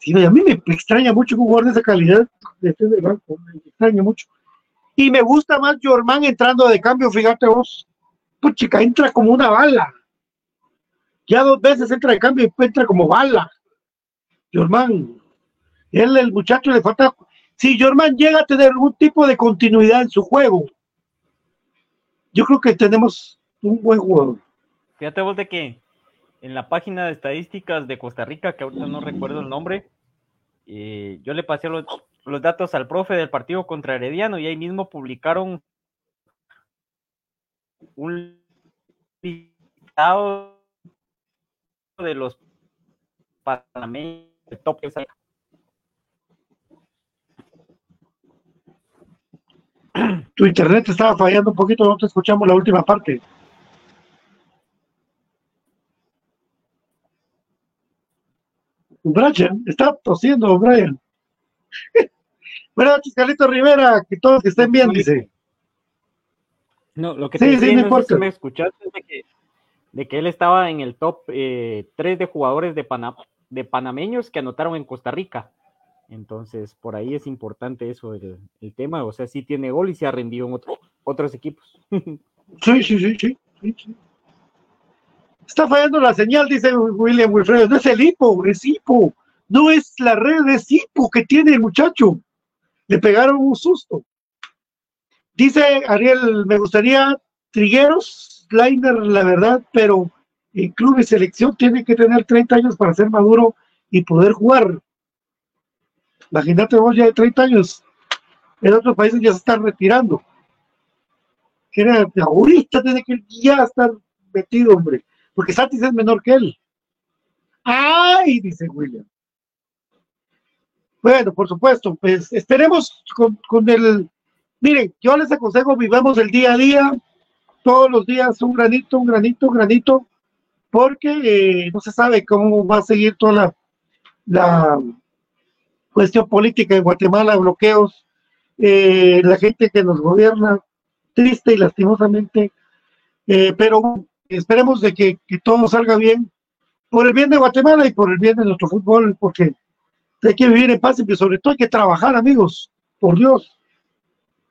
Sí, a mí me extraña mucho un jugador de esa calidad de este de banco, me extraña mucho. Y me gusta más Jormán entrando de cambio, fíjate vos. Pues chica, entra como una bala. Ya dos veces entra de cambio y entra como bala. Jormán, él, el muchacho, le falta. Si Jormán llega a tener algún tipo de continuidad en su juego, yo creo que tenemos un buen jugador. Fíjate vos de que en la página de estadísticas de Costa Rica, que ahorita no recuerdo el nombre, eh, yo le pasé los, datos al profe del partido contra Herediano y ahí mismo publicaron un listado de los panameños top. Tu internet estaba fallando un poquito, no te escuchamos la última parte. Brian, está tosiendo, Brian. <laughs> Buenas noches, Carlito Rivera, que todos que estén bien, dice. No, lo que Sí, te sí, decía, no no sé importa. si me escuchaste de que, de que él estaba en el top 3 de jugadores de, Pana- de panameños que anotaron en Costa Rica. Entonces, por ahí es importante eso, el, el tema. O sea, sí tiene gol y se ha rendido en otro- otros equipos. <laughs> Sí, sí, sí, sí, sí, sí. Está fallando la señal, dice William Wilfredo. No es el hipo, es hipo. No es la red, es hipo que tiene el muchacho. Le pegaron un susto. Dice Ariel, me gustaría Trigueros, Liner, la verdad, pero en club y selección tiene que tener 30 años para ser maduro y poder jugar. Imagínate vos ya de 30 años. En otros países ya se están retirando era ahorita tiene que ya estar metido, hombre, porque Satis es menor que él. ¡Ay! dice William. Bueno, por supuesto, pues esperemos con, con el. Miren, yo les aconsejo, vivamos el día a día, todos los días un granito, un granito, un granito, porque eh, no se sabe cómo va a seguir toda la, cuestión política en Guatemala, bloqueos, eh, la gente que nos gobierna, triste y lastimosamente, eh, pero esperemos de que, que todo salga bien por el bien de Guatemala y por el bien de nuestro fútbol, porque hay que vivir en paz y sobre todo hay que trabajar, amigos, por Dios.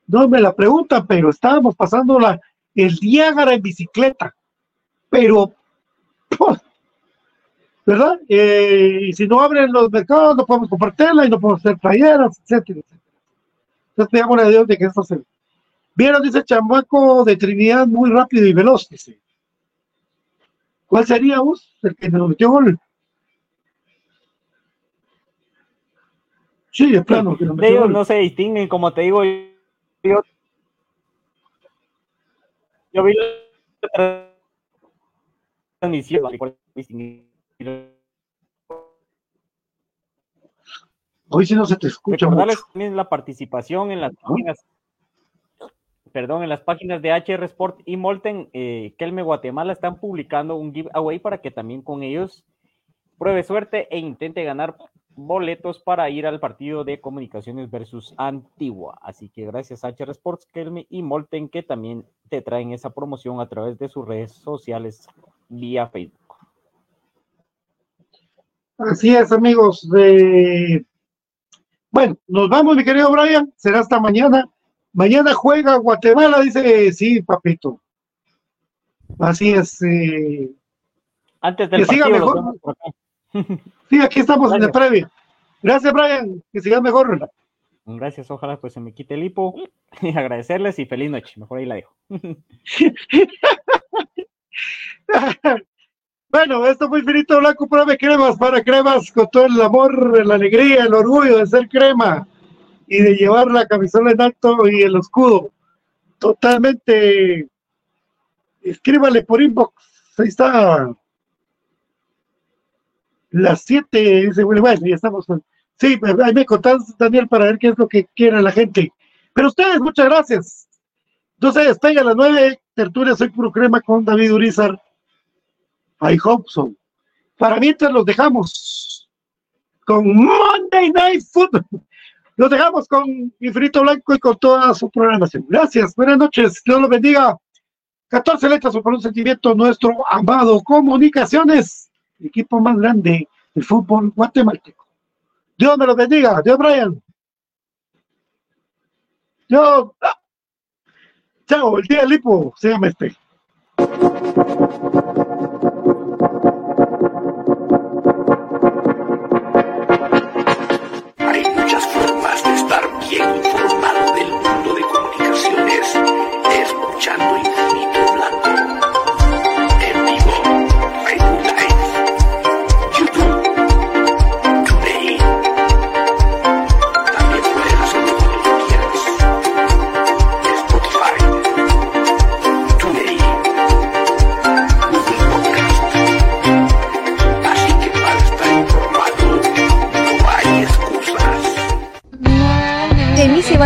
No me la preguntan, pero estábamos pasando la, el Niágara en bicicleta, pero. <laughs> ¿verdad? Eh, y si no abren los mercados, no podemos comprar tela y no podemos hacer playeras, etcétera, etcétera. Entonces, pedimos a Dios de que esto se Vieron, dice Chambaco de Trinidad, muy rápido y veloz, dice. ¿Cuál sería vos? El que nos metió gol. Sí, de plano. que nos De metió ellos gol. no se distinguen, como te digo, yo, yo vi Hoy sí no se te escucha Recordarles mucho. también la participación en las páginas, perdón, en las páginas de HR Sport y Molten, eh, Kelme Guatemala están publicando un giveaway para que también con ellos pruebe suerte e intente ganar boletos para ir al partido de comunicaciones versus Antigua. Así que gracias a HR Sports, Kelme y Molten que también te traen esa promoción a través de sus redes sociales vía Facebook. Así es, amigos. Bueno, nos vamos, mi querido Brian. Será hasta mañana. Mañana juega Guatemala, dice, sí, papito. Así es. eh, Antes del Que siga partido, mejor. <laughs> Sí, aquí estamos en Gracias. previa. Gracias, Brian. Que sigas mejor. Gracias, ojalá pues se me quite el hipo. <laughs> Y agradecerles y feliz noche. Mejor ahí la dejo. <laughs> Bueno, esto fue Infinito Blanco, pruebe cremas para cremas con todo el amor, la alegría, el orgullo de ser crema y de llevar la camisola en alto y el escudo. Totalmente. Escríbale por inbox. Ahí está. Las siete, dice Willy. Bueno, ya estamos. Sí, ahí me contás, Daniel, para ver qué es lo que quiere la gente. Pero ustedes, muchas gracias. Entonces, despega a las nueve. Tertulia Soy Puro Crema con David Urizar. I hope. Para mientras los dejamos con Monday Night Football. Los dejamos con Infinito Blanco y con toda su programación. Gracias, buenas noches, Dios los bendiga. 14 letras por un sentimiento, nuestro amado Comunicaciones, equipo más grande del fútbol guatemalteco. Dios me los bendiga. Dios, Brian. Dios. ah. Chao, el día del Lipo se este. Hay muchas formas de estar bien informado del mundo de comunicaciones, escuchando Infinito Blanco.